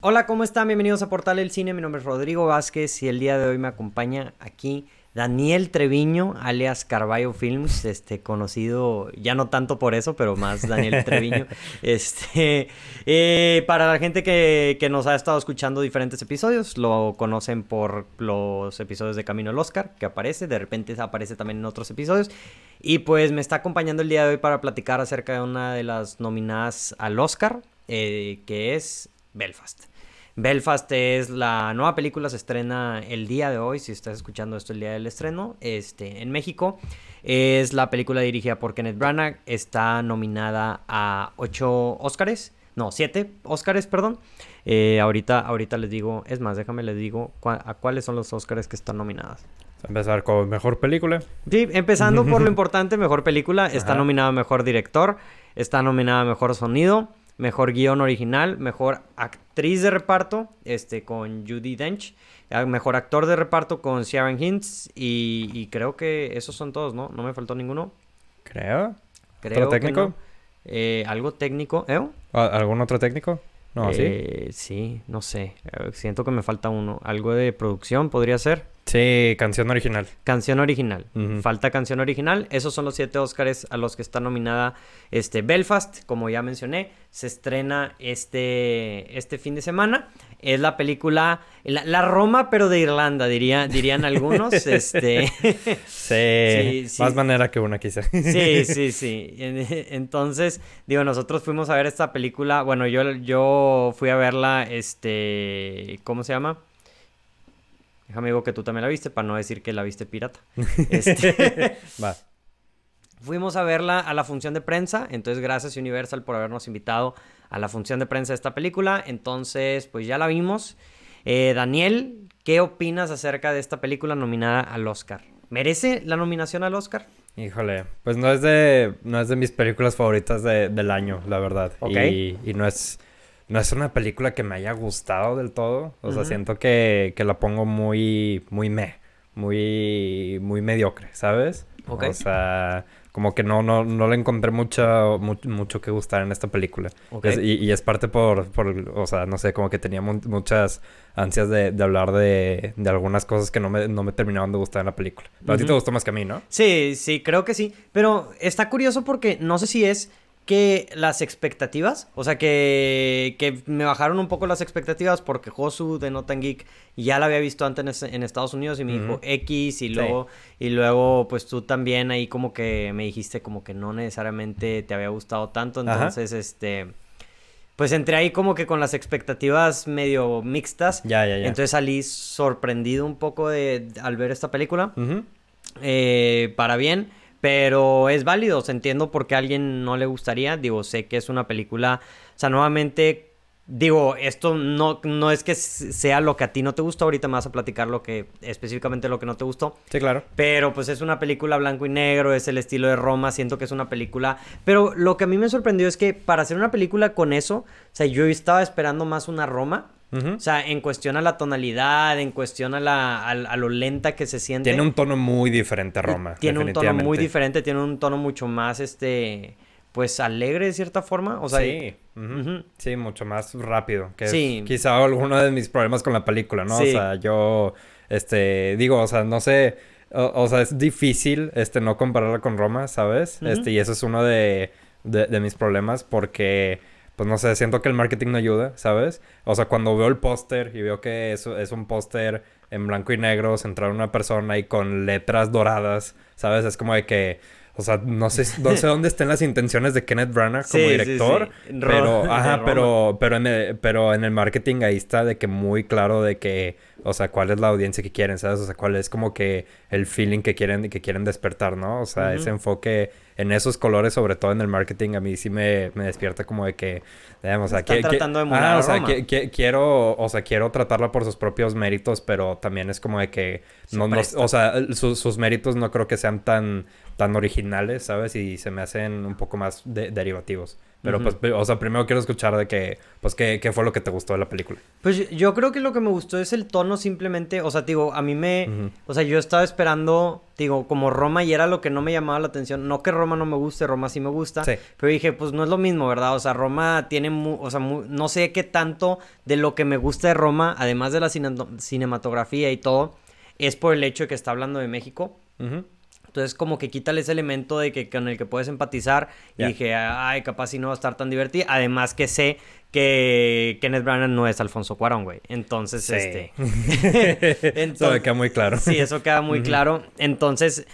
Hola, ¿cómo están? Bienvenidos a Portal del Cine. Mi nombre es Rodrigo Vázquez y el día de hoy me acompaña aquí Daniel Treviño, alias Carballo Films, este, conocido ya no tanto por eso, pero más Daniel Treviño. Este, eh, para la gente que, que, nos ha estado escuchando diferentes episodios, lo conocen por los episodios de Camino al Oscar, que aparece, de repente aparece también en otros episodios. Y pues me está acompañando el día de hoy para platicar acerca de una de las nominadas al Oscar, eh, que es Belfast. Belfast es la nueva película, se estrena el día de hoy, si estás escuchando esto el día del estreno, este, en México. Es la película dirigida por Kenneth Branagh, está nominada a 8 Oscars, no, 7 Oscars, perdón. Eh, ahorita, ahorita les digo, es más, déjame les digo a cuáles son los Oscars que están nominadas. Empezar con mejor película. Sí, empezando por lo importante, mejor película. Está nominada mejor director, está nominada mejor sonido, mejor guion original, mejor actriz de reparto, este, con Judy Dench, ah, mejor actor de reparto con Sharon Hintz, y, creo que esos son todos, ¿no? No me faltó ninguno. Creo. Creo técnico? Eh, ¿Algo técnico? ¿Eh? ¿Algún otro técnico? No, ¿sí? Eh, sí, no sé. Eh, siento que me falta uno. ¿Algo de producción podría ser? Sí, canción original. Canción original. Falta canción original. Esos son los siete Oscars a los que está nominada este Belfast, como ya mencioné. Se estrena este, este fin de semana. Es la película, la, Roma, pero de Irlanda, diría, dirían algunos. este... sí, más manera que una quizá. sí, sí, sí. Entonces, digo, nosotros fuimos a ver esta película. Bueno, yo, yo fui a verla, este, ¿cómo se llama? Déjame digo que tú también la viste para no decir que la viste pirata. Este, Va. Fuimos a verla a la función de prensa, entonces gracias Universal por habernos invitado a la función de prensa de esta película. Entonces, pues ya la vimos. Eh, Daniel, ¿qué opinas acerca de esta película nominada al Oscar? ¿Merece la nominación al Oscar? Híjole, pues no es de, no es de mis películas favoritas del año, la verdad. Y, y no es no es una película que me haya gustado del todo. O sea, siento que, que, la pongo muy, muy me, muy, muy mediocre, ¿sabes? O sea, como que no, no, no le encontré mucho, mucho, que gustar en esta película. y, es parte por, por, o sea, no sé, como que tenía muchas ansias de, de hablar de, de, algunas cosas que no me, no me terminaban de gustar en la película. Pero a ti te gustó más que a mí, ¿no? Sí, sí, creo que sí. Pero está curioso porque no sé si es que las expectativas, o sea, que, que me bajaron un poco las expectativas porque Josu de Notan Geek ya la había visto antes en, Estados Unidos y me dijo X y luego, y luego pues tú también ahí como que me dijiste como que no necesariamente te había gustado tanto, entonces este... Pues entré ahí como que con las expectativas medio mixtas. Ya, ya, ya. Entonces salí sorprendido un poco de, al ver esta película. eh, para bien. Pero es válido, se entiendo por qué a alguien no le gustaría. Digo, sé que es una película. O sea, nuevamente, digo, esto no, no es que sea lo que a ti no te gustó. Ahorita me vas a platicar lo que, específicamente lo que no te gustó. Sí, claro. Pero pues es una película blanco y negro, es el estilo de Roma. Siento que es una película. Pero lo que a mí me sorprendió es que para hacer una película con eso, o sea, yo estaba esperando más una Roma. O sea, en cuestión a la tonalidad, en cuestión a, la, a, lo lenta que se siente. Tiene un tono muy diferente Roma. Tiene un tono muy diferente, tiene un tono mucho más, este, pues alegre de cierta forma. O sea, sí, sí, mucho más rápido. Que sí. quizá alguno de mis problemas con la película, ¿no? O sea, yo, este, digo, o sea, no sé, o, sea, es difícil, este, no compararla con Roma, ¿sabes? Este, y eso es uno de, de mis problemas porque pues no sé, siento que el marketing no ayuda, ¿sabes? O sea, cuando veo el póster y veo que eso es un póster en blanco y negro, centrado en una persona y con letras doradas, ¿sabes? Es como de que, o sea, no sé, no sé dónde estén las intenciones de Kenneth Branagh como director, pero, ajá, pero, pero en el, pero en el marketing ahí está de que muy claro de que, o sea, cuál es la audiencia que quieren, ¿sabes? O sea, cuál es como que el feeling que quieren, que quieren despertar, ¿no? O sea, ese enfoque en esos colores, sobre todo en el marketing, a mí sí me, me despierta como de que, digamos, o sea, que, tratando de ah, o sea, que, quiero, o sea, quiero tratarla por sus propios méritos, pero también es como de que, no, no o sea, sus méritos no creo que sean tan, tan originales, ¿sabes? Y se me hacen un poco más derivativos. Pero pues, o sea, primero quiero escuchar de que, pues, ¿qué, ¿qué, fue lo que te gustó de la película? Pues yo creo que lo que me gustó es el tono simplemente, o sea, digo, a mí me, o sea, yo estaba esperando, digo, como Roma y era lo que no me llamaba la atención, no que Roma no me guste, Roma sí me gusta, pero dije, pues no es lo mismo, ¿verdad? O sea, Roma tiene, o sea, no sé qué tanto de lo que me gusta de Roma, además de la cinematografía y todo, es por el hecho de que está hablando de México. Entonces, como que quítale ese elemento de que con el que puedes empatizar. Y dije, ay, capaz si no va a estar tan divertido. Además que sé que Kenneth Branagh no es Alfonso Cuarón, güey. Entonces, este. eso queda muy claro. Sí, eso queda muy claro. Entonces,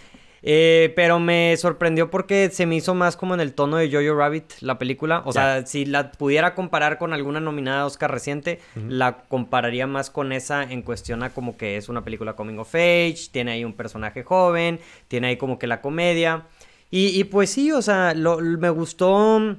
eh, pero me sorprendió porque se me hizo más como en el tono de Jojo Rabbit, la película. O sea, si la pudiera comparar con alguna nominada a Oscar reciente, la compararía más con esa en cuestión a como que es una película coming of age, tiene ahí un personaje joven, tiene ahí como que la comedia. Y, pues sí, o sea, me gustó.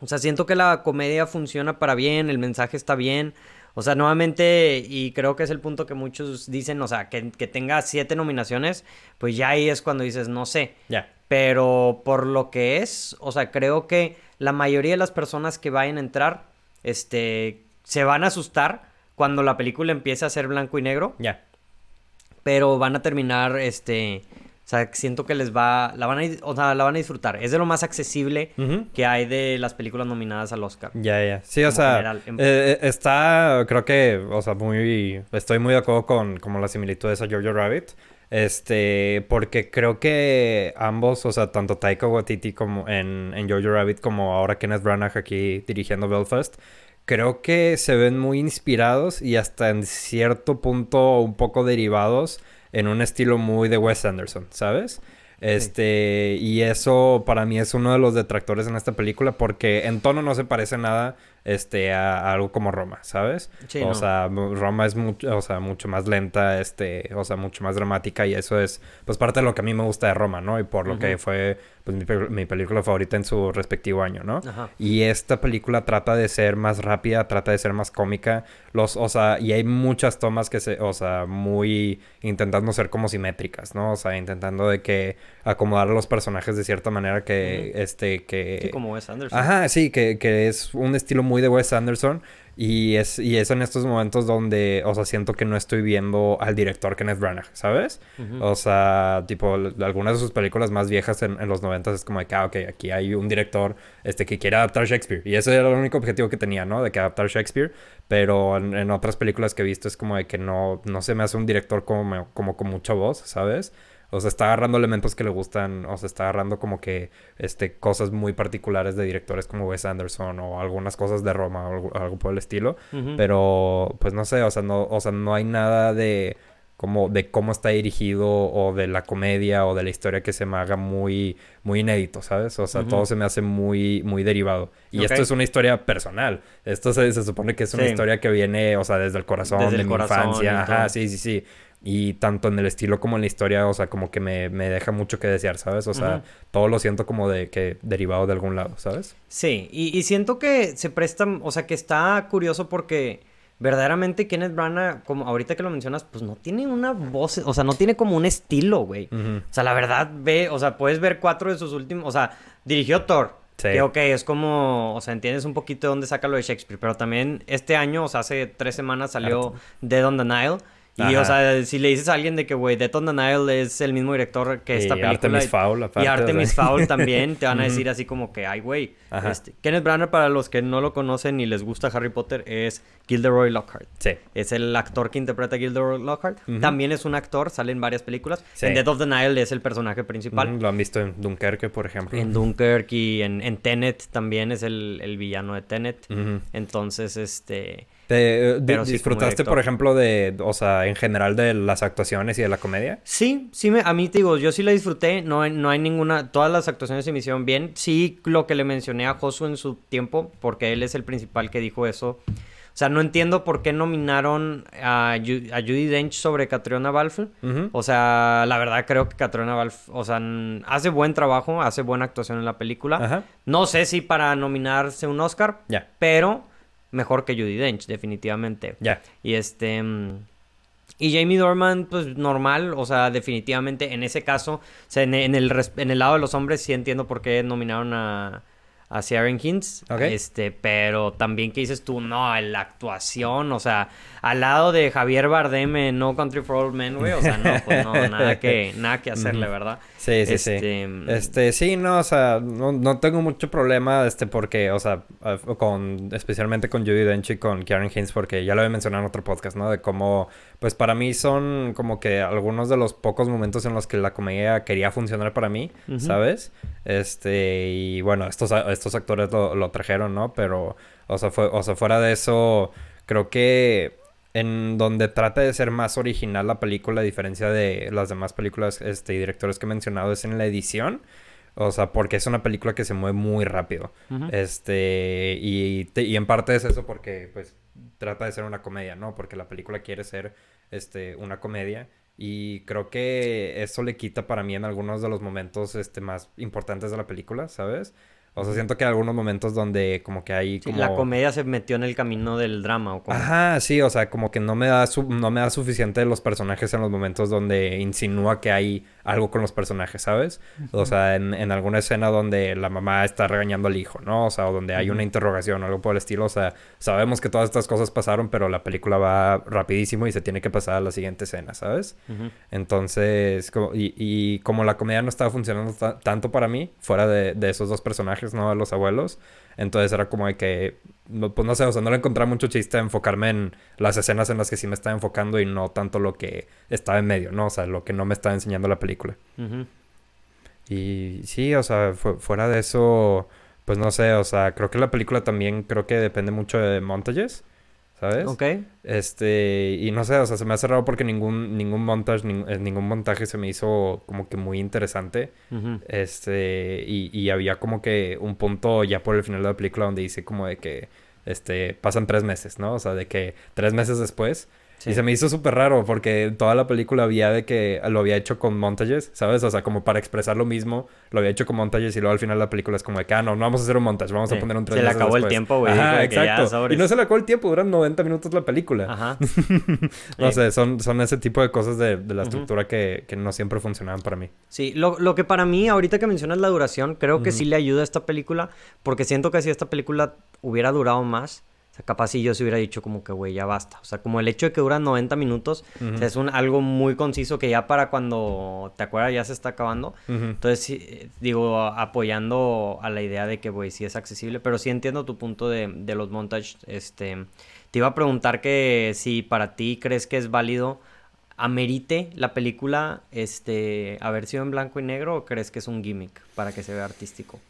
O sea, siento que la comedia funciona para bien, el mensaje está bien. O sea, nuevamente, y creo que es el punto que muchos dicen, o sea, que, tenga siete nominaciones, pues ya ahí es cuando dices, no sé. Ya. Pero por lo que es, o sea, creo que la mayoría de las personas que vayan a entrar, este, se van a asustar cuando la película empiece a ser blanco y negro. Ya. Pero van a terminar, este, o sea, siento que les va, la van a, o sea, la van a disfrutar. Es de lo más accesible que hay de las películas nominadas al Oscar. Ya, ya. Sí, o sea, eh, eh, está, creo que, o sea, muy, estoy muy de acuerdo con como las similitudes a Jojo Rabbit. Este, porque creo que ambos, o sea, tanto Taika Waititi como en, en Jojo Rabbit como ahora Kenneth Branagh aquí dirigiendo Belfast, creo que se ven muy inspirados y hasta en cierto punto un poco derivados en un estilo muy de Wes Anderson, ¿sabes? Este, y eso para mí es uno de los detractores en esta película porque en tono no se parece nada este, a, algo como Roma, ¿sabes? o sea, Roma es mucho, o sea, mucho más lenta, este, o sea, mucho más dramática y eso es, pues, parte de lo que a mí me gusta de Roma, ¿no? Y por lo que fue, pues, mi, película favorita en su respectivo año, ¿no? Y esta película trata de ser más rápida, trata de ser más cómica, los, o sea, y hay muchas tomas que se, o sea, muy intentando ser como simétricas, ¿no? O sea, intentando de que acomodar a los personajes de cierta manera que, este, que... Sí, como Wes Anderson. Ajá, sí, que, que es un estilo muy de Wes Anderson. Y es, y es en estos momentos donde, o sea, siento que no estoy viendo al director Kenneth Branagh, ¿sabes? O sea, tipo, algunas de sus películas más viejas en, los noventas es como de que, ah, ok, aquí hay un director este, que quiere adaptar Shakespeare. Y ese era el único objetivo que tenía, ¿no? De que adaptar Shakespeare. Pero en, otras películas que he visto es como de que no, no se me hace un director como, como con mucha voz, ¿sabes? O sea, está agarrando elementos que le gustan, o sea, está agarrando como que este, cosas muy particulares de directores como Wes Anderson o algunas cosas de Roma o algo, por el estilo. Pero, pues no sé, o sea, no, o sea, no hay nada de como de cómo está dirigido o de la comedia o de la historia que se me haga muy muy inédito, ¿sabes? O sea, todo se me hace muy muy derivado. Y esto es una historia personal. Esto se, supone que es una historia que viene, o sea, desde el corazón, de mi infancia. Ajá, sí, sí, sí. Y tanto en el estilo como en la historia, o sea, como que me, deja mucho que desear, ¿sabes? O sea, todo lo siento como de que derivado de algún lado, ¿sabes? Sí, y, siento que se prestan, o sea, que está curioso porque verdaderamente Kenneth Branagh, como ahorita que lo mencionas, pues no tiene una voz, o sea, no tiene como un estilo, güey. O sea, la verdad, ve, o sea, puedes ver cuatro de sus últimos, o sea, dirigió Thor. Sí. Que ok, es como, o sea, entiendes un poquito de dónde saca lo de Shakespeare, pero también este año, o sea, hace tres semanas salió Dead on the Nile. Y, o sea, si le dices a alguien de que, güey, Death on the Nile es el mismo director que esta película. Artemis Fowl, aparte. Y Artemis Fowl también, te van a decir así como que, ay, güey. Este, Kenneth Branagh, para los que no lo conocen y les gusta Harry Potter, es Gilderoy Lockhart. Sí. Es el actor que interpreta a Gilderoy Lockhart. También es un actor, sale en varias películas. En Death of the Nile es el personaje principal. Lo han visto en Dunkerque, por ejemplo. En Dunkerque y en, en Tenet también es el, el villano de Tenet. Entonces, este... ¿Te, ¿Disfrutaste, por ejemplo, de, o sea, en general de las actuaciones y de la comedia? Sí, sí, me, a mí te digo, yo sí la disfruté, no, no hay ninguna, todas las actuaciones se me hicieron bien. Sí, lo que le mencioné a Josu en su tiempo, porque él es el principal que dijo eso. O sea, no entiendo por qué nominaron a, a Judy Dench sobre Catriona Balfe. O sea, la verdad creo que Catriona Balfe, o sea, hace buen trabajo, hace buena actuación en la película. No sé si para nominarse un Oscar, Ya. pero mejor que Judy Dench, definitivamente. Ya. Y este. Mm, y Jamie Dorman, pues normal, o sea, definitivamente en ese caso, o sea, en, el, en el lado de los hombres sí entiendo por qué nominaron a, a Sharon Hinds. Este, pero también que dices tú, no, la actuación, o sea, al lado de Javier Bardem en No Country for Old Men, güey, o sea, no, pues no, nada que, nada que hacerle, ¿verdad? Sí, sí, sí. Este, este, sí, no, o sea, no, no, tengo mucho problema, este, porque, o sea, con, especialmente con Judy Dench y con Karen Hinds, porque ya lo había mencionado en otro podcast, ¿no? De cómo, pues para mí son como que algunos de los pocos momentos en los que la comedia quería funcionar para mí, ¿sabes? Este, y bueno, estos, estos actores lo, lo trajeron, ¿no? Pero, o sea, fue, o sea, fuera de eso, creo que en donde trata de ser más original la película, a diferencia de las demás películas este, y directores que he mencionado, es en la edición. O sea, porque es una película que se mueve muy rápido. Este, y, y, en parte es eso porque, pues, trata de ser una comedia, ¿no? Porque la película quiere ser, este, una comedia. Y creo que eso le quita para mí en algunos de los momentos, este, más importantes de la película, ¿sabes? O sea, siento que hay algunos momentos donde como que hay como... la comedia se metió en el camino del drama o como... Ajá, sí, o sea, como que no me da no me da suficiente los personajes en los momentos donde insinúa que hay algo con los personajes, ¿sabes? O sea, en, en, alguna escena donde la mamá está regañando al hijo, ¿no? O sea, o donde hay una interrogación o algo por el estilo. O sea, sabemos que todas estas cosas pasaron, pero la película va rapidísimo y se tiene que pasar a la siguiente escena, ¿sabes? Entonces, como, y, y, como la comedia no estaba funcionando tanto para mí, fuera de, de esos dos personajes, ¿no? Los abuelos. Entonces era como de que, pues no sé, o sea, no le encontraba mucho chiste enfocarme en las escenas en las que sí me estaba enfocando y no tanto lo que estaba en medio, ¿no? O sea, lo que no me estaba enseñando la película. Y sí, o sea, fuera de eso, pues no sé, o sea, creo que la película también creo que depende mucho de montajes. ¿Sabes? Ok. Este, y no sé, o sea, se me ha cerrado porque ningún, ningún montaje, eh, ningún montaje se me hizo como que muy interesante. Este, y, y había como que un punto ya por el final de la película donde dice como de que, este, pasan tres meses, ¿no? O sea, de que tres meses después y se me hizo súper raro porque toda la película había de que lo había hecho con montajes, ¿sabes? O sea, como para expresar lo mismo, lo había hecho con montajes y luego al final la película es como de que, ah, no, no vamos a hacer un montaje, vamos a poner un tres Se le acabó el tiempo, güey. exacto. y no se le acabó el tiempo, duran 90 minutos la película. Ajá. no sé, son, son ese tipo de cosas de, de la estructura que, que, no siempre funcionaban para mí. Sí, lo, lo, que para mí, ahorita que mencionas la duración, creo que sí le ayuda a esta película porque siento que si esta película hubiera durado más capaz si yo se hubiera dicho como que, güey, ya basta. O sea, como el hecho de que dura 90 minutos, es un, algo muy conciso que ya para cuando te acuerdas ya se está acabando. Entonces, digo, apoyando a la idea de que, güey, sí es accesible, pero sí entiendo tu punto de, de los montages. Este, te iba a preguntar que si para ti crees que es válido amerite la película este haber sido en blanco y negro o crees que es un gimmick para que se vea artístico?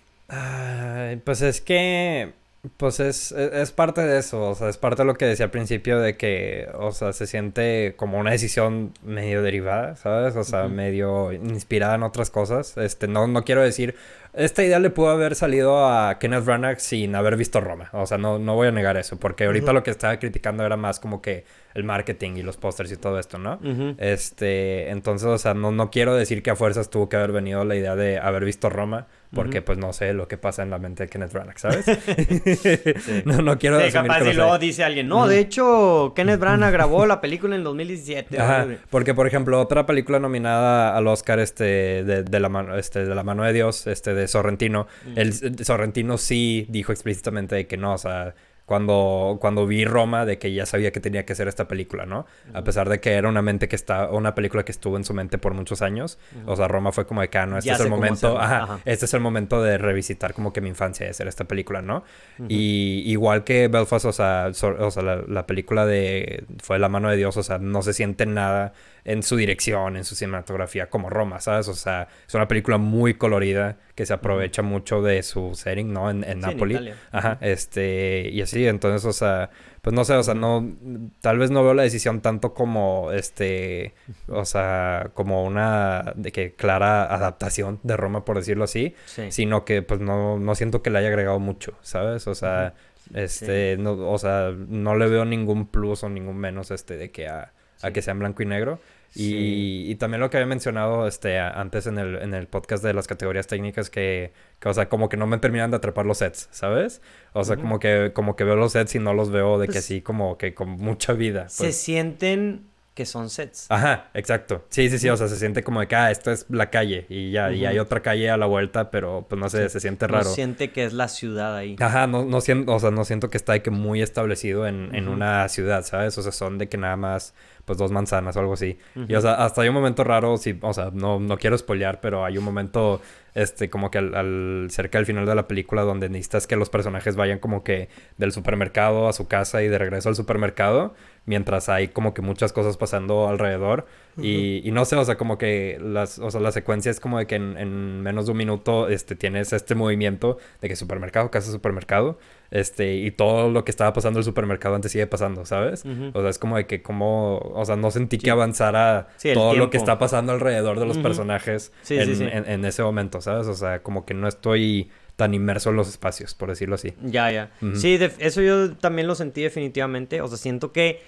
pues es que pues es, e, es, parte de eso, o sea, es parte de lo que decía al principio de que, o sea, se siente como una decisión medio derivada, ¿sabes? O sea, medio inspirada en otras cosas. Este, no, no quiero decir, esta idea le pudo haber salido a Kenneth Branagh sin haber visto Roma, o sea, no, no voy a negar eso, porque ahorita lo que estaba criticando era más como que el marketing y los pósters y todo esto, ¿no? Este, entonces, o sea, no, no quiero decir que a fuerzas tuvo que haber venido la idea de haber visto Roma, porque pues no sé lo que pasa en la mente de Kenneth Branagh, ¿sabes? no, no quiero sí, capaz y luego dice alguien, no, de hecho, Kenneth Branagh grabó la película en 2017. Ajá, porque por ejemplo, otra película nominada al Oscar este de, de, la mano este de la mano de Dios, este de Sorrentino, el Sorrentino sí dijo explícitamente que no, o sea, cuando, cuando vi Roma de que ya sabía que tenía que hacer esta película, ¿no? A pesar de que era una mente que está, una película que estuvo en su mente por muchos años. O sea, Roma fue como de que, ah, no, este es el momento, ajá, este es el momento de revisitar como que mi infancia de hacer esta película, ¿no? Y igual que Belfast, o sea, o sea la, la, película de fue La mano de Dios, o sea, no se siente nada en su dirección, en su cinematografía, como Roma, ¿sabes? O sea, es una película muy colorida que se aprovecha mucho de su setting, ¿no? En, en Napoli. Ajá, este, y así, entonces, o sea, pues no sé, o sea, no, tal vez no veo la decisión tanto como, este, o sea, como una, de que clara adaptación de Roma, por decirlo así, sino que, pues, no, no siento que le haya agregado mucho, ¿sabes? O sea, este, no, o sea, no le veo ningún plus o ningún menos, este, de que a, a que sea en blanco y negro. Y, y, también lo que había mencionado este, antes en el, en el podcast de las categorías técnicas que, que, o sea, como que no me terminan de atrapar los sets, ¿sabes? O sea, como, que, como que veo los sets y no los veo de que pues sí, como que con mucha vida. Se pues. sienten que son sets. Ajá, exacto. Sí, sí, sí, o sea, se siente como de que, ah, esto es la calle y ya, y hay otra calle a la vuelta, pero pues no sé, se siente raro. No siente que es la ciudad ahí. Ajá, no, no siento, o sea, no siento que está de que muy establecido en, en una ciudad, ¿sabes? O sea, son de que nada más pues dos manzanas o algo así. Y o sea, hasta hay un momento raro, sí, o sea, no, no quiero spoilear, pero hay un momento, este, como que al, cerca del final de la película donde necesitas que los personajes vayan como que del supermercado a su casa y de regreso al supermercado, mientras hay como que muchas cosas pasando alrededor. y, y, no sé, o sea, como que las, o sea, la secuencia es como de que en, en menos de un minuto, este, tienes este movimiento de que supermercado, casa, supermercado. Este, y todo lo que estaba pasando en el supermercado antes sigue pasando, ¿sabes? O sea, es como de que como, o sea, no sentí que avanzara todo lo que está pasando alrededor de los personajes en, ese momento, ¿sabes? O sea, como que no estoy tan inmerso en los espacios, por decirlo así. Ya, ya. Sí, eso yo también lo sentí definitivamente. O sea, siento que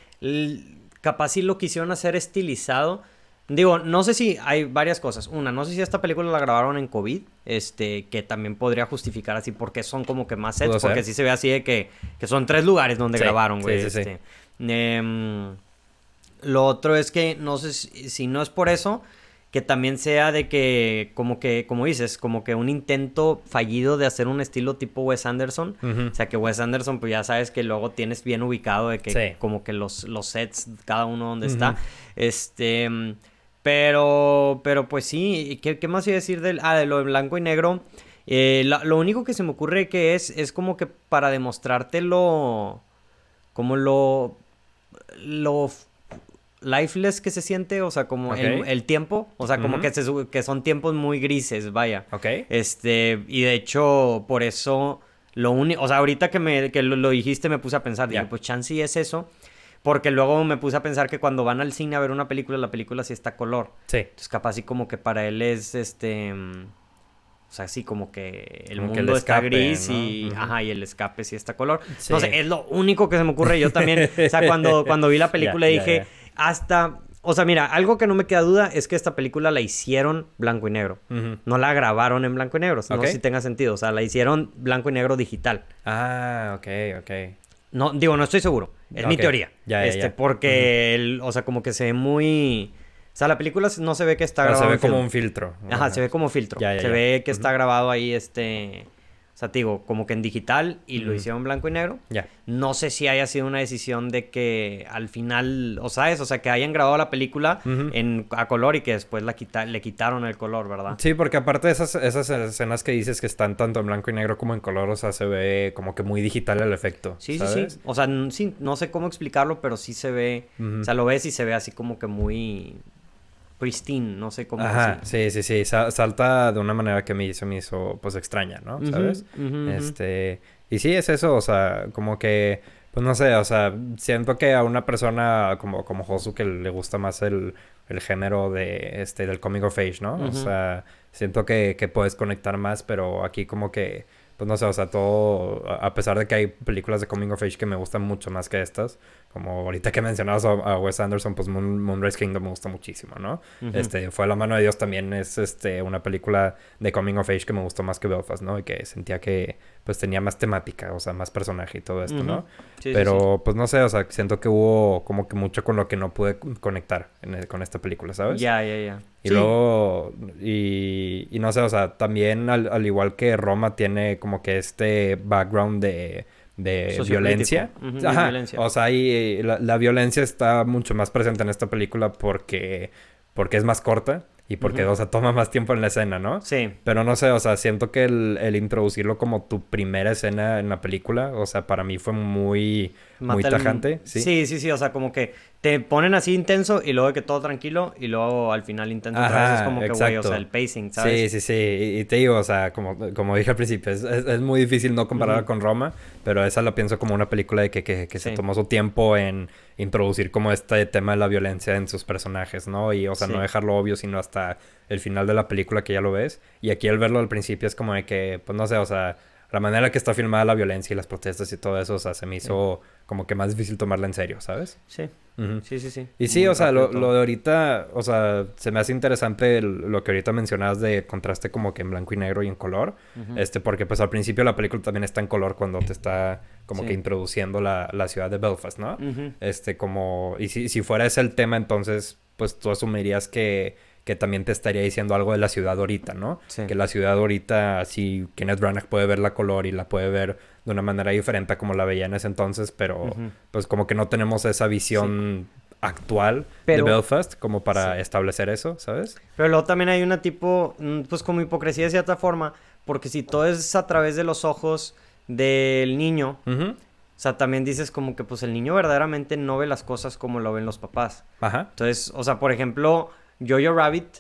capaz si lo quisieron hacer estilizado Digo, no sé si hay varias cosas. Una, no sé si esta película la grabaron en COVID, este, que también podría justificar así porque son como que más sets, porque sí se ve así de que, que son tres lugares donde grabaron, güey. Sí, sí, este. em, lo otro es que no sé si, no es por eso, que también sea de que, como que, como dices, como que un intento fallido de hacer un estilo tipo Wes Anderson. O sea, que Wes Anderson, pues ya sabes que luego tienes bien ubicado de que como que los, los sets, cada uno donde está. Este... Pero, pero pues sí, ¿qué, qué más iba a decir del, ah, de lo de blanco y negro? Eh, lo único que se me ocurre que es, es como que para demostrarte lo, como lo, lo lifeless que se siente, o sea, como el, tiempo, o sea, como que, que son tiempos muy grises, vaya. Ok. Este, y de hecho, por eso, lo único, o sea, ahorita que, me, que lo, dijiste me puse a pensar, dije, pues chance es eso, porque luego me puse a pensar que cuando van al cine a ver una película, la película sí está color. Sí. Entonces, capaz así como que para él es este. O sea, así como que el mundo está gris y, ajá, y el escape sí está color. No sé, es lo único que se me ocurre. Yo también, o sea, cuando, cuando vi la película dije, hasta, o sea, mira, algo que no me queda duda es que esta película la hicieron blanco y negro. No la grabaron en blanco y negro. No sé si tenga sentido. O sea, la hicieron blanco y negro digital. Ah, ok, ok. No, digo, no estoy seguro. Es mi teoría. Ya, este, Porque, o sea, como que se ve muy... O sea, la película no se ve que está grabado. Se ve como un filtro. Ajá, se ve como filtro. se ve que está grabado ahí, este sea, te digo, como que en digital y lo hicieron blanco y negro. Ya. No sé si haya sido una decisión de que al final, o sabes, o sea, que hayan grabado la película en, a color y que después la quita, le quitaron el color, ¿verdad? Sí, porque aparte de esas, esas escenas que dices que están tanto en blanco y negro como en color, o sea, se ve como que muy digital el efecto. Sí, sí, sí. O sea, sí, no sé cómo explicarlo, pero sí se ve, o sea, lo ves y se ve así como que muy pristine, no sé cómo Ajá, sí, sí, sí, salta de una manera que me hizo, me hizo, pues, extraña, ¿no? ¿Sabes? este, y sí, es eso, o sea, como que, pues, no sé, o sea, siento que a una persona como, como Josu que le gusta más el, el género de, este, del comic of age, ¿no? O sea, siento que, que puedes conectar más, pero aquí como que pues no sé, o sea, todo, a pesar de que hay películas de Coming of Age que me gustan mucho más que estas, como ahorita que mencionabas a, Wes Anderson, pues Moonrise Kingdom me gusta muchísimo, ¿no? Este, fue La mano de Dios también es este, una película de Coming of Age que me gustó más que Belfast, ¿no? Y que sentía que, pues tenía más temática, o sea, más personaje y todo esto, ¿no? Pero, pues no sé, o sea, siento que hubo como que mucho con lo que no pude conectar con esta película, ¿sabes? Ya, ya, ya. Y luego, y, y, no sé, o sea, también al, igual que Roma tiene como que este background de, de violencia. O sea, ahí la, la, violencia está mucho más presente en esta película porque, porque es más corta. Y porque, o sea, toma más tiempo en la escena, ¿no? Sí. Pero no sé, o sea, siento que el, el introducirlo como tu primera escena en la película, o sea, para mí fue muy, muy tajante. ¿sí? ¿sí? sí, sí, o sea, como que te ponen así intenso y luego que todo tranquilo y luego al final intenso otra vez. Es como que, güey, o sea, el pacing, ¿sabes? Sí, sí, sí. Y, te digo, o sea, como, como dije al principio, es, es, muy difícil no compararla con Roma, pero esa la pienso como una película de que, que, que se tomó su tiempo en introducir como este tema de la violencia en sus personajes, ¿no? Y, o sea, no dejarlo obvio, sino hasta el final de la película que ya lo ves. Y aquí al verlo al principio es como de que, pues no sé, o sea, la manera que está filmada la violencia y las protestas y todo eso, o sea, se me hizo como que más difícil tomarla en serio, ¿sabes? Sí. Sí, sí, sí. Y sí, o sea, lo, de ahorita, o sea, se me hace interesante lo que ahorita mencionabas de contraste como que en blanco y negro y en color. Este, porque pues al principio la película también está en color cuando te está como que introduciendo la, la, ciudad de Belfast, ¿no? Este, como, y si, si fuera ese el tema, entonces, pues tú asumirías que que también te estaría diciendo algo de la ciudad ahorita, ¿no? Que la ciudad ahorita, sí, Kenneth Branagh puede ver la color y la puede ver de una manera diferente como la veía en ese entonces, pero pues como que no tenemos esa visión actual de Belfast como para establecer eso, ¿sabes? Pero luego también hay una tipo, mm, pues como hipocresía de cierta forma, porque si todo es a través de los ojos del niño, o sea, también dices como que pues el niño verdaderamente no ve las cosas como lo ven los papás. Ajá. Entonces, o sea, por ejemplo, Jojo Rabbit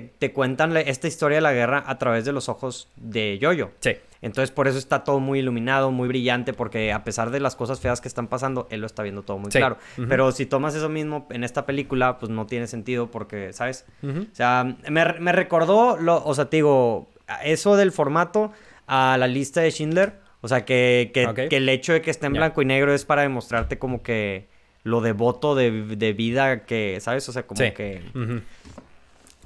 te, cuentan esta historia de la guerra a través de los ojos de Jojo. Sí. Entonces por eso está todo muy iluminado, muy brillante, porque a pesar de las cosas feas que están pasando, él lo está viendo todo muy claro. Pero si tomas eso mismo en esta película, pues no tiene sentido porque, ¿sabes? O sea, me, recordó, lo, o sea, te digo, eso del formato a la lista de Schindler. O sea, que, que, el hecho de que esté en blanco y negro es para demostrarte como que lo devoto de, de vida que, ¿sabes? O sea, como que...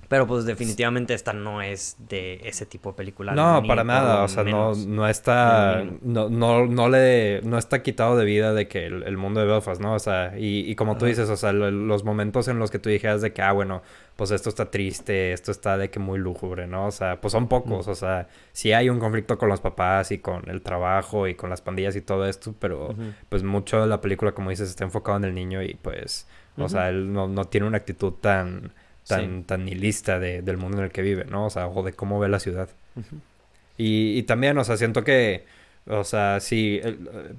Pero pues definitivamente esta no es de ese tipo de película. No, para nada. O sea, no, no está. No, no, no, le. No está quitado de vida de que el, mundo de Belfast, ¿no? O sea, y, y como tú dices, o sea, los momentos en los que tú dijeras de que, ah, bueno, pues esto está triste, esto está de que muy lúgubre, ¿no? O sea, pues son pocos. O sea, sí hay un conflicto con los papás y con el trabajo y con las pandillas y todo esto, pero pues mucho de la película, como dices, está enfocado en el niño y pues. O sea, él no, no tiene una actitud tan tan, tan nihilista de, del mundo en el que vive, ¿no? O sea, o de cómo ve la ciudad. y, y, también, o sea, siento que, o sea, sí,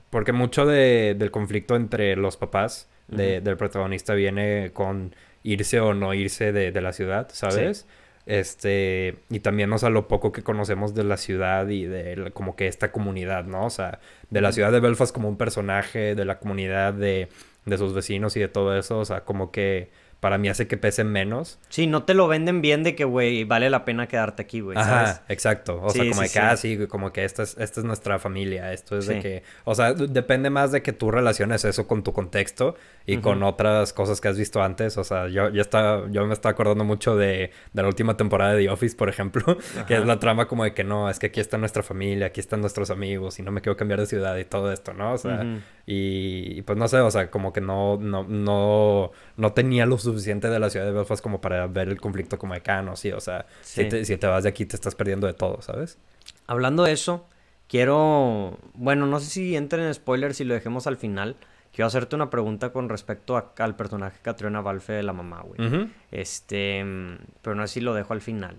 porque mucho de, del conflicto entre los papás de, del protagonista viene con irse o no irse de, de la ciudad, ¿sabes? Este, y también, o sea, lo poco que conocemos de la ciudad y de como que esta comunidad, ¿no? O sea, de la ciudad de Belfast como un personaje, de la comunidad de, de sus vecinos y de todo eso, o sea, como que para mí hace que pese menos. Sí, no te lo venden bien de que, güey, vale la pena quedarte aquí, güey. Ajá, exacto. O sea, como de que, ah, sí, como que esta es, esta es nuestra familia. Esto es de que, o sea, depende más de que tú relaciones eso con tu contexto y con otras cosas que has visto antes. O sea, yo, yo, estaba, yo me estaba acordando mucho de, de la última temporada de The Office, por ejemplo, que es la trama como de que no, es que aquí está nuestra familia, aquí están nuestros amigos y no me quiero cambiar de ciudad y todo esto, ¿no? O sea, y, pues no sé, o sea, como que no, no, no, no tenía lo suficiente de la ciudad de Belfast como para ver el conflicto como de Cano, sí, o sea, Si, te, si te vas de aquí te estás perdiendo de todo, ¿sabes? Hablando de eso, quiero, bueno, no sé si entren en spoilers si lo dejemos al final. Quiero hacerte una pregunta con respecto al personaje Catriona Balfe de la mamá, güey. Este, pero no sé si lo dejo al final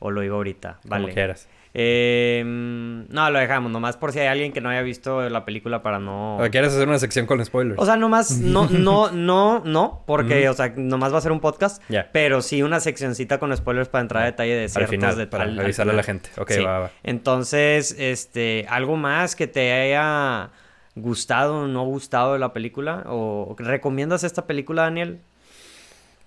o lo digo ahorita, vale. Como quieras. Eh, no, lo dejamos, nomás por si hay alguien que no haya visto la película para no... ¿O quieres hacer una sección con spoilers? O sea, nomás, no, no, no, no, porque, o sea, nomás va a ser un podcast, pero sí una seccioncita con spoilers para entrar a detalle de ciertos detalles. Para avisarle a la gente, ok, va, va. Entonces, este, algo más que te haya gustado o no gustado de la película, o recomiendas esta película, Daniel?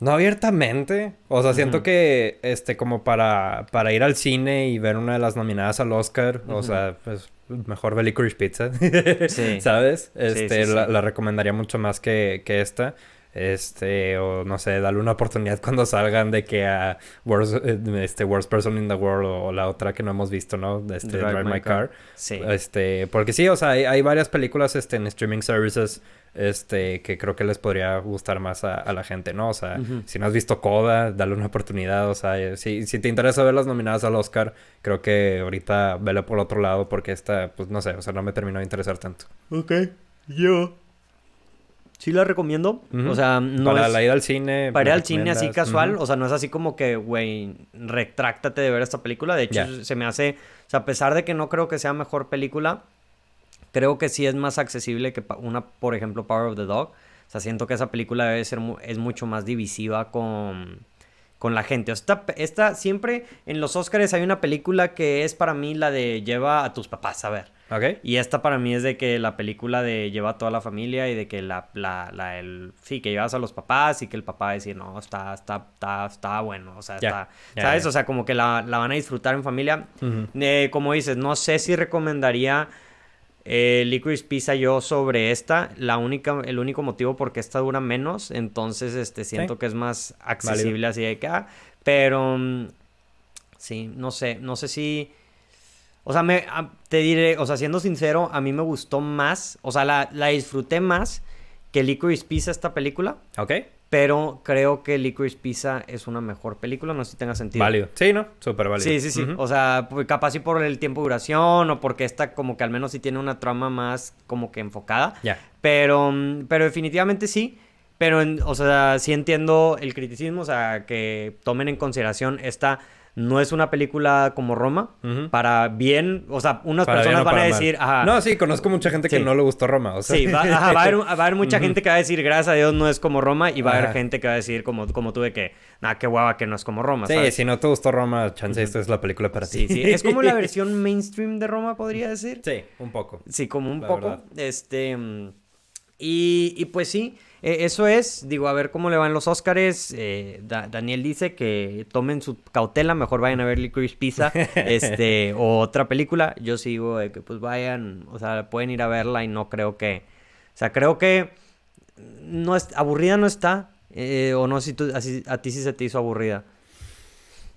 No abiertamente. O sea, siento que, este, como para, para ir al cine y ver una de las nominadas al Oscar, o sea, pues mejor ve Pizza. sí. ¿Sabes? Este, La, recomendaría mucho más que, que esta. Este, o no sé, darle una oportunidad cuando salgan de que a worst, este, worst Person in the World o, la otra que no hemos visto, ¿no? Este, Drive, My, car. Sí. Este, porque sí, o sea, hay, hay varias películas este, en streaming services este, que creo que les podría gustar más a, la gente, ¿no? O sea, si no has visto Coda, dale una oportunidad, o sea, eh, si, si te interesa ver las nominadas al Oscar, creo que ahorita vele por otro lado porque esta, pues no sé, o sea, no me terminó de interesar tanto. Ok, yo. Sí la recomiendo. O sea, no Para la ida al cine. Para ir al cine así casual. O sea, no es así como que, güey, retráctate de ver esta película. De hecho, se me hace... O sea, a pesar de que no creo que sea mejor película, creo que sí es más accesible que una, por ejemplo, Power of the Dog. O sea, siento que esa película debe ser es mucho más divisiva con, con la gente. O sea, esta, siempre en los Oscars hay una película que es para mí la de lleva a tus papás a ver. Okay. Y esta para mí es de que la película de lleva a toda la familia y de que la, la, la el, sí, que llevas a los papás y que el papá decir, no, está, está, está, está bueno, o sea, está, ¿sabes? O sea, como que la, la, van a disfrutar en familia. Eh, como dices, no sé si recomendaría eh, Licorice Pizza yo sobre esta, la única, el único motivo porque esta dura menos, entonces este siento que es más accesible así de que, ah, pero mm, sí, no sé, no sé si... O sea, me, te diré, o sea, siendo sincero, a mí me gustó más, o sea, la, la disfruté más que Licorice Pizza esta película. Ok. Pero creo que Licorice Pizza es una mejor película, no sé si tenga sentido. Válido. Sí, ¿no? Súper válido. Sí, sí, sí. O sea, pues, capaz sí por el tiempo de duración o porque esta como que al menos sí tiene una trama más como que enfocada. Ya. Pero, mm, pero definitivamente sí. Pero, o sea, sí entiendo el criticismo, o sea, que tomen en consideración esta no es una película como Roma. Para bien, o sea, unas personas van a decir, ajá. No, sí, conozco mucha gente que no le gustó Roma. O sea. Sí, va, a, haber, mucha gente que va a decir, gracias a Dios no es como Roma. Y va a haber gente que va a decir, como, como tú, de que, nada, qué guava que no es como Roma. Sí, si no te gustó Roma, chance, esta es la película para ti. Sí, sí. Es como la versión mainstream de Roma, podría decir. Sí, un poco. Sí, como un poco. Este. Y, y pues sí. Eh, eso es, digo, a ver cómo le van los Óscares. Eh, Daniel dice que tomen su cautela, mejor vayan a ver Licorice Pizza este, o otra película. Yo sigo de que pues vayan, o sea, pueden ir a verla y no creo que... O sea, creo que no es, aburrida no está. Eh, o no si tú, a ti sí se te hizo aburrida.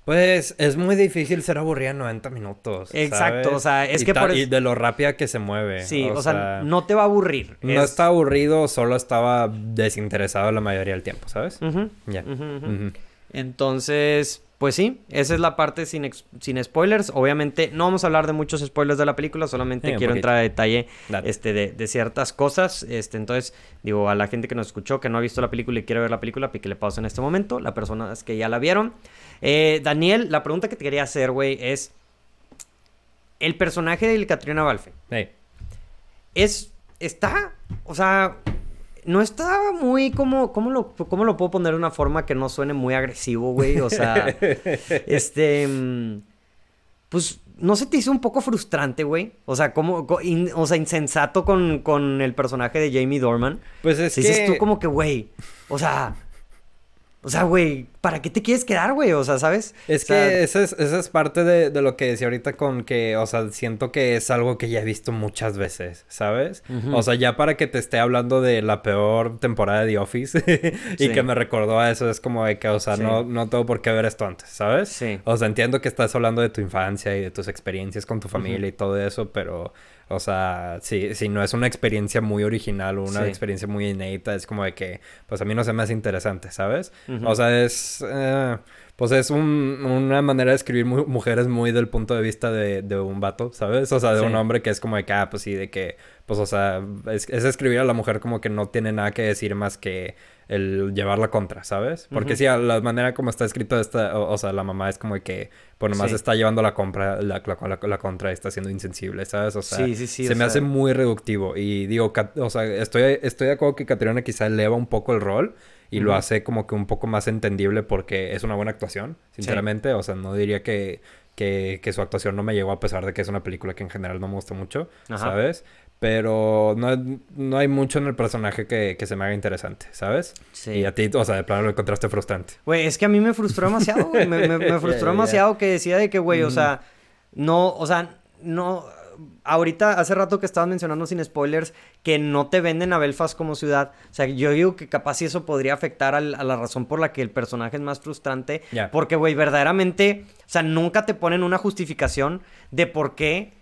Pues es muy difícil ser aburrida en 90 minutos. Exacto, o sea, es que por Y de lo rápida que se mueve. Sí, o, sea, no te va a aburrir. No está aburrido, solo estaba desinteresado la mayoría del tiempo, ¿sabes? Ya. Entonces, pues sí, esa es la parte sin, sin spoilers. Obviamente, no vamos a hablar de muchos spoilers de la película, solamente quiero entrar a detalle este, de, de, ciertas cosas. Este, entonces, digo, a la gente que nos escuchó, que no ha visto la película y quiere ver la película, le pausa en este momento. Las personas que ya la vieron. Eh, Daniel, la pregunta que te quería hacer, güey, es... El personaje de Catriona Balfe. Es... Está... O sea... No estaba muy como... ¿cómo lo, ¿Cómo lo puedo poner de una forma que no suene muy agresivo, güey? O sea... este... Mm, pues ¿No se te hizo un poco frustrante, güey? O sea, como, o sea, insensato con, con, el personaje de Jamie Dorman. Pues es que... Dices tú como que, güey, o sea, o sea, güey, ¿para qué te quieres quedar, güey? O sea, ¿sabes? Es que esa es, esa es parte de, lo que decía ahorita con que, o sea, siento que es algo que ya he visto muchas veces, ¿sabes? O sea, ya para que te esté hablando de la peor temporada de The Office y que me recordó a eso, es como de que, o sea, no, no tengo por qué ver esto antes, ¿sabes? Sí. O sea, entiendo que estás hablando de tu infancia y de tus experiencias con tu familia y todo eso, pero o sea, si, si no es una experiencia muy original o una experiencia muy inédita, es como de que, pues a mí no se me hace interesante, ¿sabes? O sea, es... Eh, pues es un, una manera de escribir mujeres muy del punto de vista de, de, un vato, ¿sabes? O sea, de un hombre que es como de que, ah, pues sí, de que, pues, o sea, es, es escribir a la mujer como que no tiene nada que decir más que el llevarla contra, ¿sabes? Porque si a la manera como está escrito esta, o, sea, la mamá es como que, pues nomás está llevando la compra, la, la, la, contra y está siendo insensible, ¿sabes? O sea, se me hace muy reductivo. Y digo, o sea, estoy, estoy de acuerdo que Catriona quizá eleva un poco el rol y lo hace como que un poco más entendible porque es una buena actuación, sinceramente, o sea, no diría que, que, que, su actuación no me llegó a pesar de que es una película que en general no me gusta mucho, ¿sabes? Pero no, no, hay mucho en el personaje que, que, se me haga interesante, ¿sabes? Sí. Y a ti, o sea, de plano lo encontraste frustrante. Güey, es que a mí me frustró demasiado, güey. Me, me, frustró demasiado que decía de que, güey, o sea, no, o sea, no. Ahorita, hace rato que estabas mencionando sin spoilers, que no te venden a Belfast como ciudad. O sea, yo digo que capaz si eso podría afectar a la razón por la que el personaje es más frustrante. Porque, güey, verdaderamente, o sea, nunca te ponen una justificación de por qué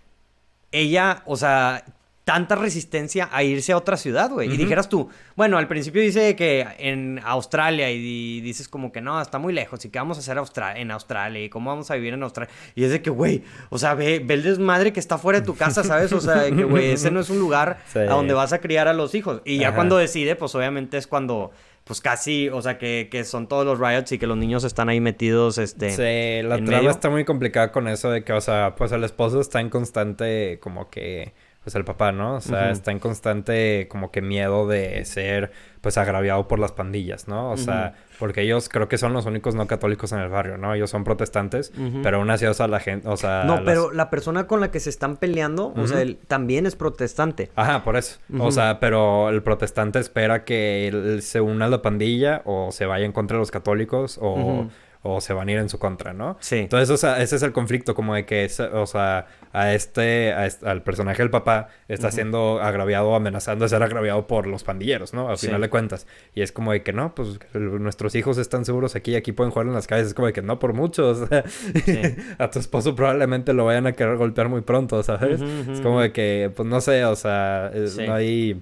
ella, o sea, tanta resistencia a irse a otra ciudad, güey. Y dijeras tú, bueno, al principio dice que en Australia y, dices como que no, está muy lejos y qué vamos a hacer en Australia y cómo vamos a vivir en Australia. Y es de que, güey, o sea, ve, ve, el desmadre que está fuera de tu casa, ¿sabes? O sea, que, güey, ese no es un lugar a donde vas a criar a los hijos. Y ya cuando decide, pues obviamente es cuando pues casi, o sea, que, que, son todos los riots y que los niños están ahí metidos, este... Sí, la trama está muy complicada con eso de que, o sea, pues el esposo está en constante como que pues el papá, ¿no? O sea, está en constante como que miedo de ser pues agraviado por las pandillas, ¿no? O sea, porque ellos creo que son los únicos no católicos en el barrio, ¿no? Ellos son protestantes, pero aún así, o sea, la gente, o sea... No, pero la persona con la que se están peleando, o sea, él también es protestante. Ajá, por eso. O sea, pero el protestante espera que él se una a la pandilla o se vaya en contra de los católicos o o se van a ir en su contra, ¿no? Sí. Entonces, o sea, ese es el conflicto, como de que, o sea, a este, al personaje del papá está siendo agraviado, amenazando de ser agraviado por los pandilleros, ¿no? Al final de cuentas. Y es como de que no, pues nuestros hijos están seguros aquí, aquí pueden jugar en las calles. Es como de que no por muchos. a tu esposo probablemente lo vayan a querer golpear muy pronto, ¿sabes? Es como de que, pues no sé, o sea, no hay...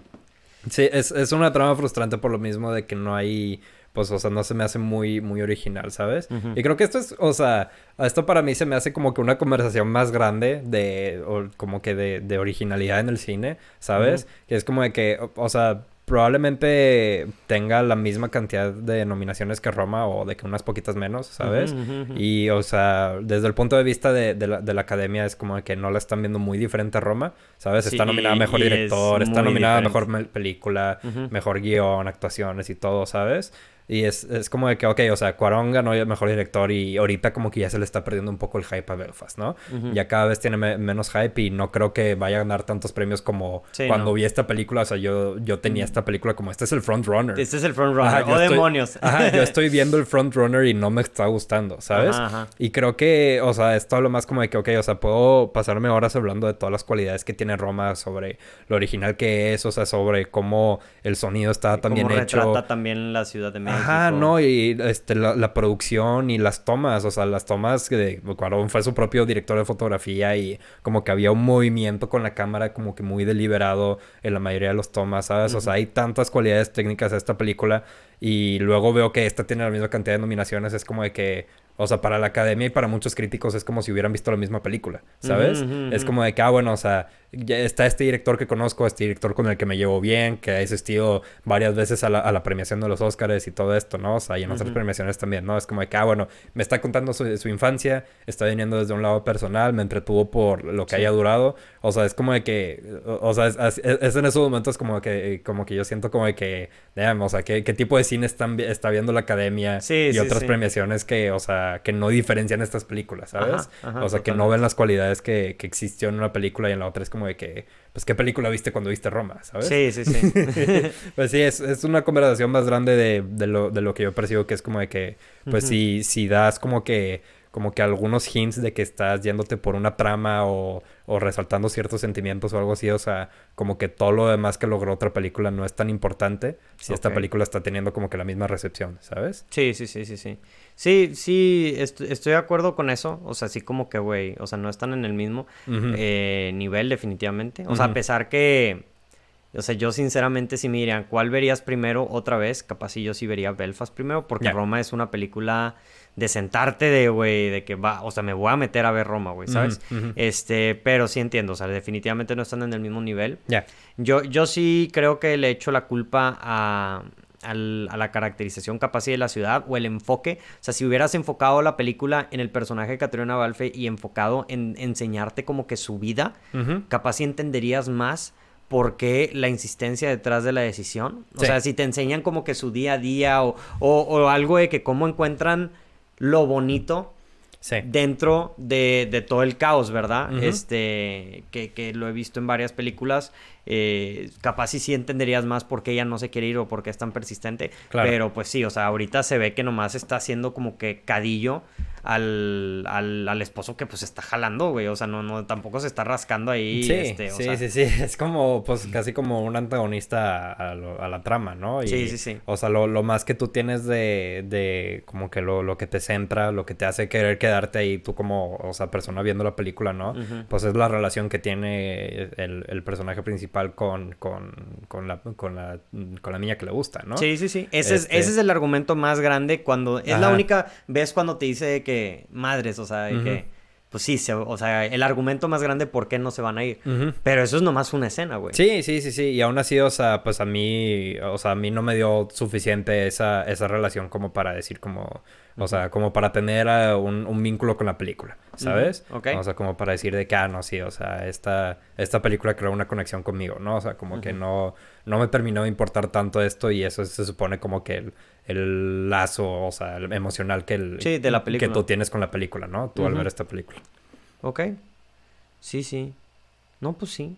Sí, es, es una trama frustrante por lo mismo de que no hay pues, o sea, no se me hace muy, muy original, ¿sabes? Y creo que esto es, o sea, esto para mí se me hace como que una conversación más grande de, o como que de, de originalidad en el cine, ¿sabes? Que es como de que, o, sea, probablemente tenga la misma cantidad de nominaciones que Roma o de que unas poquitas menos, ¿sabes? Y, o sea, desde el punto de vista de, de, la, de, la, academia es como que no la están viendo muy diferente a Roma, ¿sabes? está nominada a Mejor Director, está nominada a Mejor Película, Mejor Guión, actuaciones y todo, ¿sabes? Y es, es como de que, ok, o sea, Cuarón ganó el mejor director y ahorita como que ya se le está perdiendo un poco el hype a Belfast, ¿no? Ya cada vez tiene menos hype y no creo que vaya a ganar tantos premios como cuando vi esta película. O sea, yo, yo tenía esta película como, este es el front runner. Este es el front runner. oh, demonios. Ajá, yo estoy viendo el front runner y no me está gustando, ¿sabes? Y creo que, o sea, es todo lo más como de que, ok, o sea, puedo pasarme horas hablando de todas las cualidades que tiene Roma sobre lo original que es, o sea, sobre cómo el sonido está también cómo hecho. retrata también la Ciudad de México. Ajá, no, y este, la, producción y las tomas, o sea, las tomas de Cuarón fue su propio director de fotografía y como que había un movimiento con la cámara como que muy deliberado en la mayoría de los tomas, ¿sabes? O sea, hay tantas cualidades técnicas de esta película y luego veo que esta tiene la misma cantidad de nominaciones, es como de que o sea, para la academia y para muchos críticos es como si hubieran visto la misma película, ¿sabes? Es como de que, ah, bueno, o sea, ya está este director que conozco, este director con el que me llevo bien, que ha asistido varias veces a la, a la premiación de los Oscars y todo esto, ¿no? O sea, y en otras premiaciones también, ¿no? Es como de que, ah, bueno, me está contando su, su infancia, está viniendo desde un lado personal, me entretuvo por lo que haya durado. O sea, es como de que, o, sea, es, en esos momentos como que, como que yo siento como de que, digamos, o sea, ¿qué, qué tipo de cine están, está viendo la academia y otras premiaciones que, o sea, que no diferencian estas películas, ¿sabes? o sea, que no ven las cualidades que, que existió en una película y en la otra es como de que, pues, ¿qué película viste cuando viste Roma, ¿sabes? Sí, sí, sí. pues sí, es, es, una conversación más grande de, de, lo, de lo que yo percibo que es como de que, pues, si, si das como que como que algunos hints de que estás yéndote por una trama o, o, resaltando ciertos sentimientos o algo así. O sea, como que todo lo demás que logró otra película no es tan importante si esta película está teniendo como que la misma recepción, ¿sabes? Sí, sí, sí, sí, sí. Sí, sí, estoy de acuerdo con eso. O sea, sí como que, güey, o sea, no están en el mismo eh, nivel definitivamente. O sea, a pesar que... O sea, yo sinceramente si me dirían, ¿cuál verías primero otra vez? Capaz si yo sí vería Belfast primero, porque Roma es una película de sentarte de, güey, de que va, o sea, me voy a meter a ver Roma, güey, ¿sabes? Este, pero sí entiendo, o sea, definitivamente no están en el mismo nivel. Ya. Yo, yo sí creo que le echo la culpa a, a la caracterización capaz de la ciudad o el enfoque. O sea, si hubieras enfocado la película en el personaje de Catriona Balfe y enfocado en enseñarte como que su vida, capaz si entenderías más por qué la insistencia detrás de la decisión. O sea, si te enseñan como que su día a día o, o algo de que cómo encuentran lo bonito dentro de, todo el caos, ¿verdad? Este, que, que, lo he visto en varias películas. Eh, capaz si sí entenderías más por qué ella no se quiere ir o por qué es tan persistente. Pero pues sí, o sea, ahorita se ve que nomás está haciendo como que cadillo al, al, al, esposo que pues está jalando, güey. O sea, no, no, tampoco se está rascando ahí. Sí, este, sí, sí, sí. Es como, pues, casi como un antagonista a, la trama, ¿no? sí, sí, sí. O sea, lo, lo, más que tú tienes de, de como que lo, lo, que te centra, lo que te hace querer quedarte ahí, tú como, o sea, persona viendo la película, ¿no? Pues es la relación que tiene el, el personaje principal con, con, con, la, con, la, con la niña que le gusta, ¿no? Sí, sí, sí. Ese, es, ese es este el argumento más grande cuando... Es la única vez cuando te dice que madres, o sea, que, pues sí, o sea, el argumento más grande por qué no se van a ir. Pero eso es nomás una escena, güey. Sí, sí, sí, sí. Y aún así, o sea, pues a mí, o sea, a mí no me dio suficiente esa, esa relación como para decir como, o sea, como para tener un, un, vínculo con la película, ¿sabes? O sea, como para decir de que, ah, no, sí, o sea, esta, esta película creó una conexión conmigo, ¿no? O sea, como que no, no me terminó de importar tanto esto y eso se supone como que el, el lazo, o sea, el emocional que, el, de la película. que tú tienes con la película, ¿no? Tú al ver esta película. Ok. Sí, sí. No, pues sí.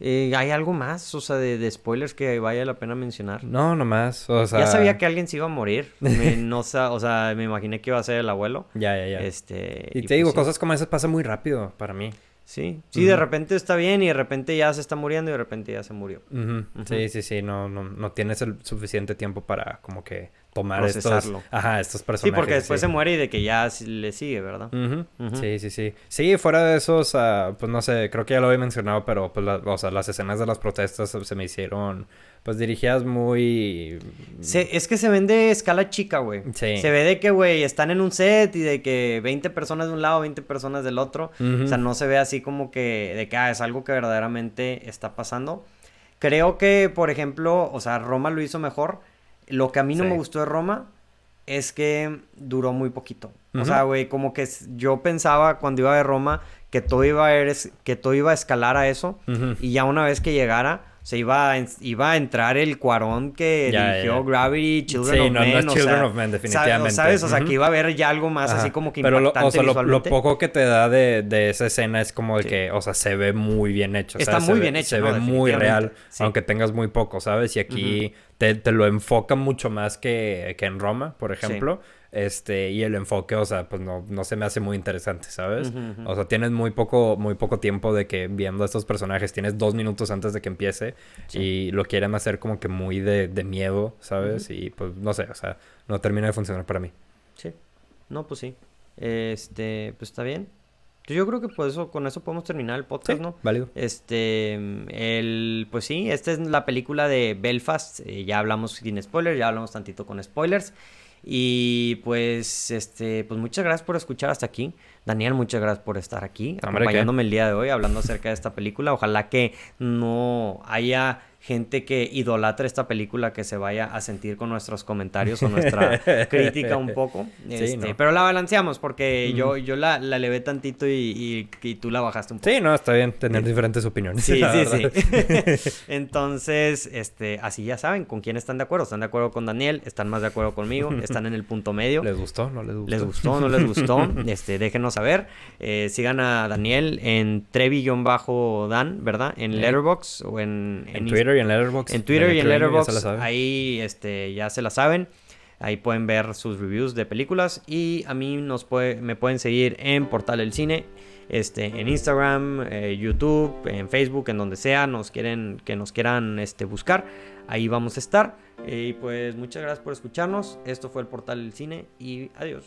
Eh, ¿Hay algo más, o sea, de, spoilers que vaya la pena mencionar? No, nomás, o sea... Ya sabía que alguien se iba a morir, no, o sea, me imaginé que iba a ser el abuelo. Ya, ya, ya. Este, y, te digo, pues cosas como esas pasan muy rápido para mí. Sí, sí, de repente está bien y de repente ya se está muriendo y de repente ya se murió. Sí, sí, sí, no, no, no tienes el suficiente tiempo para como que tomar estos, ajá, estos personajes. Sí, porque después se muere y de que ya le sigue, ¿verdad? Sí, sí, sí. Sí, fuera de esos, uh, pues no sé, creo que ya lo había mencionado, pero pues o sea, las escenas de las protestas se me hicieron pues dirigidas muy... es que se ven de escala chica, güey. Sí. Se ve de que, güey, están en un set y de que 20 personas de un lado, 20 personas del otro. O sea, no se ve así como que de que ah, es algo que verdaderamente está pasando. Creo que, por ejemplo, o sea, Roma lo hizo mejor lo que a mí no me gustó de Roma es que duró muy poquito. O sea, güey, como que yo pensaba cuando iba de Roma que todo iba a, que todo iba a escalar a eso. Y ya una vez que llegara, se iba a, iba a entrar el cuarón que dirigió Gravity, Children of Men. No es Children of Men, definitivamente. ¿Sabes? O sea, que iba a haber ya algo más así como que Pero lo, o sea, lo, poco que te da de, de esa escena es como de que, o sea, se ve muy bien hecho. Está muy bien hecho, Se ve muy real, aunque tengas muy poco, ¿sabes? Y aquí te, te, lo enfoca mucho más que, que en Roma, por ejemplo. Este, y el enfoque, o sea, pues no, no se me hace muy interesante, ¿sabes? O sea, tienes muy poco, muy poco tiempo de que viendo a estos personajes, tienes dos minutos antes de que empiece y lo quieren hacer como que muy de, de miedo, ¿sabes? Y pues no sé, o sea, no termina de funcionar para mí. Sí. No, pues sí. Este, pues está bien. Yo creo que pues eso, con eso podemos terminar el podcast, ¿no? Válido. Este, el, pues sí, esta es la película de Belfast. Eh, ya hablamos sin spoilers, ya hablamos tantito con spoilers. Y pues, este, pues muchas gracias por escuchar hasta aquí. Daniel, muchas gracias por estar aquí, acompañándome el día de hoy, hablando acerca de esta película. Ojalá que no haya gente que idolatra esta película que se vaya a sentir con nuestros comentarios o nuestra crítica un poco. Este, pero la balanceamos porque yo, yo la, la levé tantito y, y, tú la bajaste un poco. Sí, no, está bien tener diferentes opiniones. Sí, sí, sí. Entonces, este, así ya saben con quién están de acuerdo. ¿Están de acuerdo con Daniel? ¿Están más de acuerdo conmigo? ¿Están en el punto medio? ¿Les gustó? ¿No les gustó? ¿Les gustó? ¿No les gustó? Este, déjenos saber. Eh, sigan a Daniel en Trevi-Dan, ¿verdad? En Letterboxd o en, en, Twitter y en Letterboxd. En Twitter y en Letterboxd. Ahí este, ya se la saben. Ahí pueden ver sus reviews de películas. Y a mí nos puede, me pueden seguir en Portal del Cine. Este, en Instagram, eh, YouTube, en Facebook, en donde sea, nos quieren, que nos quieran este, buscar. Ahí vamos a estar. Y pues muchas gracias por escucharnos. Esto fue el Portal del Cine y adiós.